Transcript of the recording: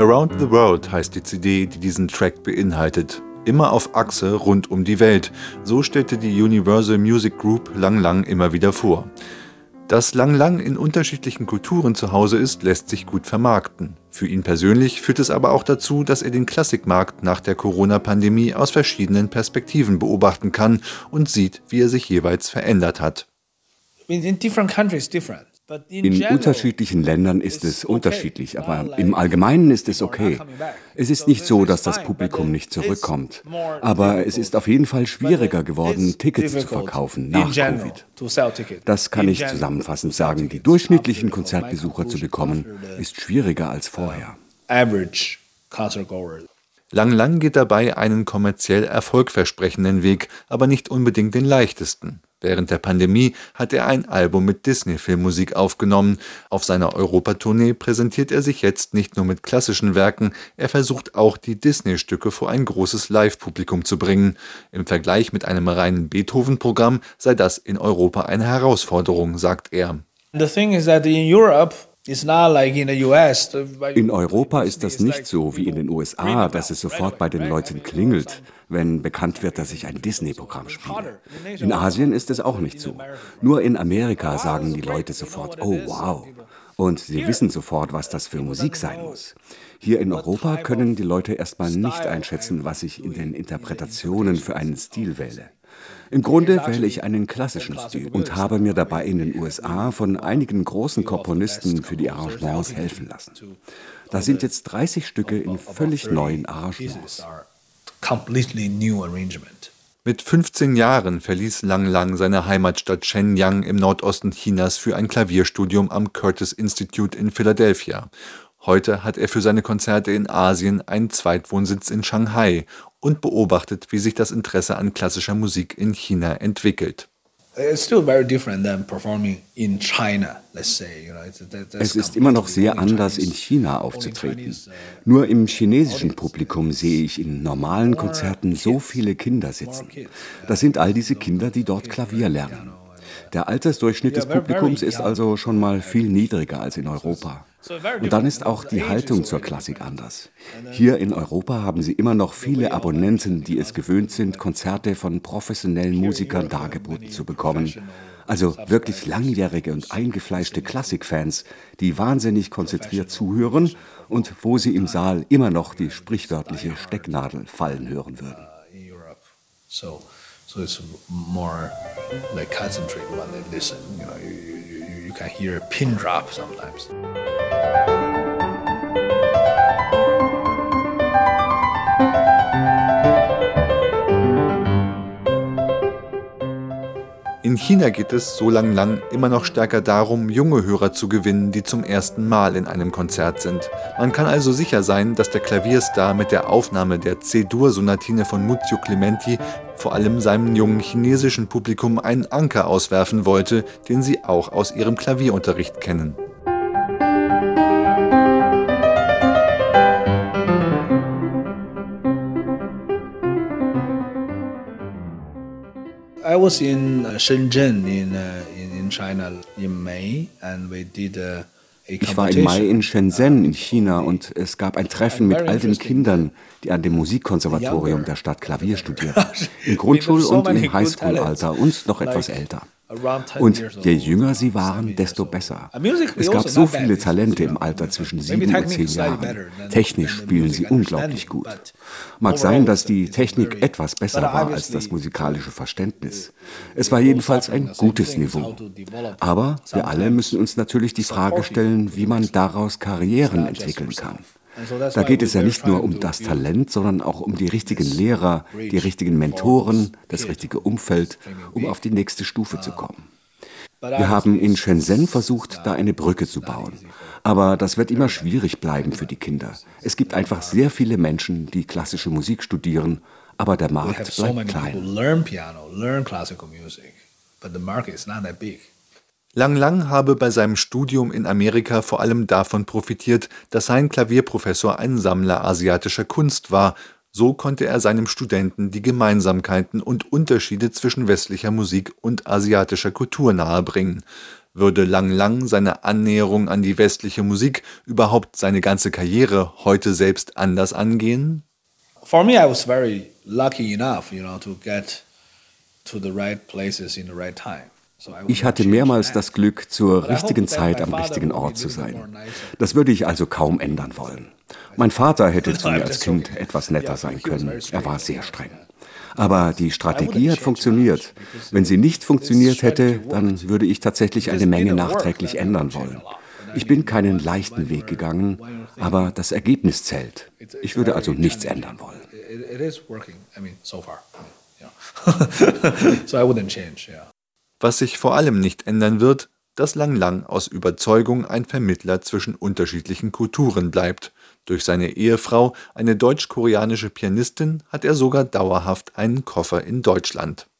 Around the World heißt die CD, die diesen Track beinhaltet. Immer auf Achse rund um die Welt. So stellte die Universal Music Group Lang Lang immer wieder vor. Dass Lang Lang in unterschiedlichen Kulturen zu Hause ist, lässt sich gut vermarkten. Für ihn persönlich führt es aber auch dazu, dass er den Klassikmarkt nach der Corona-Pandemie aus verschiedenen Perspektiven beobachten kann und sieht, wie er sich jeweils verändert hat. In different countries different. In unterschiedlichen Ländern ist es unterschiedlich, aber im Allgemeinen ist es okay. Es ist nicht so, dass das Publikum nicht zurückkommt. Aber es ist auf jeden Fall schwieriger geworden, Tickets zu verkaufen nach Covid. Das kann ich zusammenfassend sagen. Die durchschnittlichen Konzertbesucher zu bekommen, ist schwieriger als vorher. Lang Lang geht dabei einen kommerziell erfolgversprechenden Weg, aber nicht unbedingt den leichtesten. Während der Pandemie hat er ein Album mit Disney-Filmmusik aufgenommen. Auf seiner Europatournee präsentiert er sich jetzt nicht nur mit klassischen Werken, er versucht auch die Disney-Stücke vor ein großes Live-Publikum zu bringen. Im Vergleich mit einem reinen Beethoven-Programm sei das in Europa eine Herausforderung, sagt er. The thing is that in Europe in Europa ist das nicht so wie in den USA, dass es sofort bei den Leuten klingelt, wenn bekannt wird, dass ich ein Disney-Programm spiele. In Asien ist es auch nicht so. Nur in Amerika sagen die Leute sofort, oh wow. Und sie wissen sofort, was das für Musik sein muss. Hier in Europa können die Leute erstmal nicht einschätzen, was ich in den Interpretationen für einen Stil wähle. Im Grunde wähle ich einen klassischen Stil und habe mir dabei in den USA von einigen großen Komponisten für die Arrangements helfen lassen. Da sind jetzt 30 Stücke in völlig neuen Arrangements. Mit 15 Jahren verließ Lang Lang seine Heimatstadt Shenyang im Nordosten Chinas für ein Klavierstudium am Curtis Institute in Philadelphia. Heute hat er für seine Konzerte in Asien einen Zweitwohnsitz in Shanghai und beobachtet, wie sich das Interesse an klassischer Musik in China entwickelt. Es ist immer noch sehr anders, in China aufzutreten. Uh, Nur im chinesischen Publikum sehe ich in normalen Konzerten so viele Kinder sitzen. Das sind all diese Kinder, die dort Klavier lernen. Der Altersdurchschnitt des Publikums ist also schon mal viel niedriger als in Europa. Und dann ist auch die Haltung zur Klassik anders. Hier in Europa haben sie immer noch viele Abonnenten, die es gewöhnt sind, Konzerte von professionellen Musikern dargeboten zu bekommen. Also wirklich langjährige und eingefleischte Klassikfans, die wahnsinnig konzentriert zuhören und wo sie im Saal immer noch die sprichwörtliche Stecknadel fallen hören würden. So, it's more like concentrate when they listen. You know, you, you, you can hear a pin drop sometimes. China geht es so lang lang immer noch stärker darum, junge Hörer zu gewinnen, die zum ersten Mal in einem Konzert sind. Man kann also sicher sein, dass der Klavierstar mit der Aufnahme der C-Dur-Sonatine von Muzio Clementi vor allem seinem jungen chinesischen Publikum einen Anker auswerfen wollte, den sie auch aus ihrem Klavierunterricht kennen. I was in uh, Shenzhen in, uh, in, in China in May and we did a ich war im Mai in Shenzhen in China und es gab ein Treffen mit all den Kindern, die an dem Musikkonservatorium der Stadt Klavier studierten. Im Grundschul- und im Highschool-Alter und noch etwas älter. Und je jünger sie waren, desto besser. Es gab so viele Talente im Alter zwischen sieben und zehn Jahren. Technisch spielen sie unglaublich gut. Mag sein, dass die Technik etwas besser war als das musikalische Verständnis. Es war jedenfalls ein gutes Niveau. Aber wir alle müssen uns natürlich die Frage stellen, wie man daraus Karrieren entwickeln kann. Da geht es ja nicht nur um das Talent, sondern auch um die richtigen Lehrer, die richtigen Mentoren, das richtige Umfeld, um auf die nächste Stufe zu kommen. Wir haben in Shenzhen versucht, da eine Brücke zu bauen. Aber das wird immer schwierig bleiben für die Kinder. Es gibt einfach sehr viele Menschen, die klassische Musik studieren, aber der Markt bleibt klein. Lang Lang habe bei seinem Studium in Amerika vor allem davon profitiert, dass sein Klavierprofessor ein Sammler asiatischer Kunst war. So konnte er seinem Studenten die Gemeinsamkeiten und Unterschiede zwischen westlicher Musik und asiatischer Kultur nahebringen. Würde Lang Lang seine Annäherung an die westliche Musik, überhaupt seine ganze Karriere heute selbst anders angehen? For me, I was very lucky enough, you know, to get to the right places in the right time. Ich hatte mehrmals das Glück, zur richtigen Zeit am richtigen Ort zu sein. Das würde ich also kaum ändern wollen. Mein Vater hätte zu mir als Kind etwas netter sein können. Er war sehr streng. Aber die Strategie hat funktioniert. Wenn sie nicht funktioniert hätte, dann würde ich tatsächlich eine Menge nachträglich ändern wollen. Ich bin keinen leichten Weg gegangen, aber das Ergebnis zählt. Ich würde also nichts ändern wollen. Was sich vor allem nicht ändern wird, dass Lang Lang aus Überzeugung ein Vermittler zwischen unterschiedlichen Kulturen bleibt. Durch seine Ehefrau, eine deutsch-koreanische Pianistin, hat er sogar dauerhaft einen Koffer in Deutschland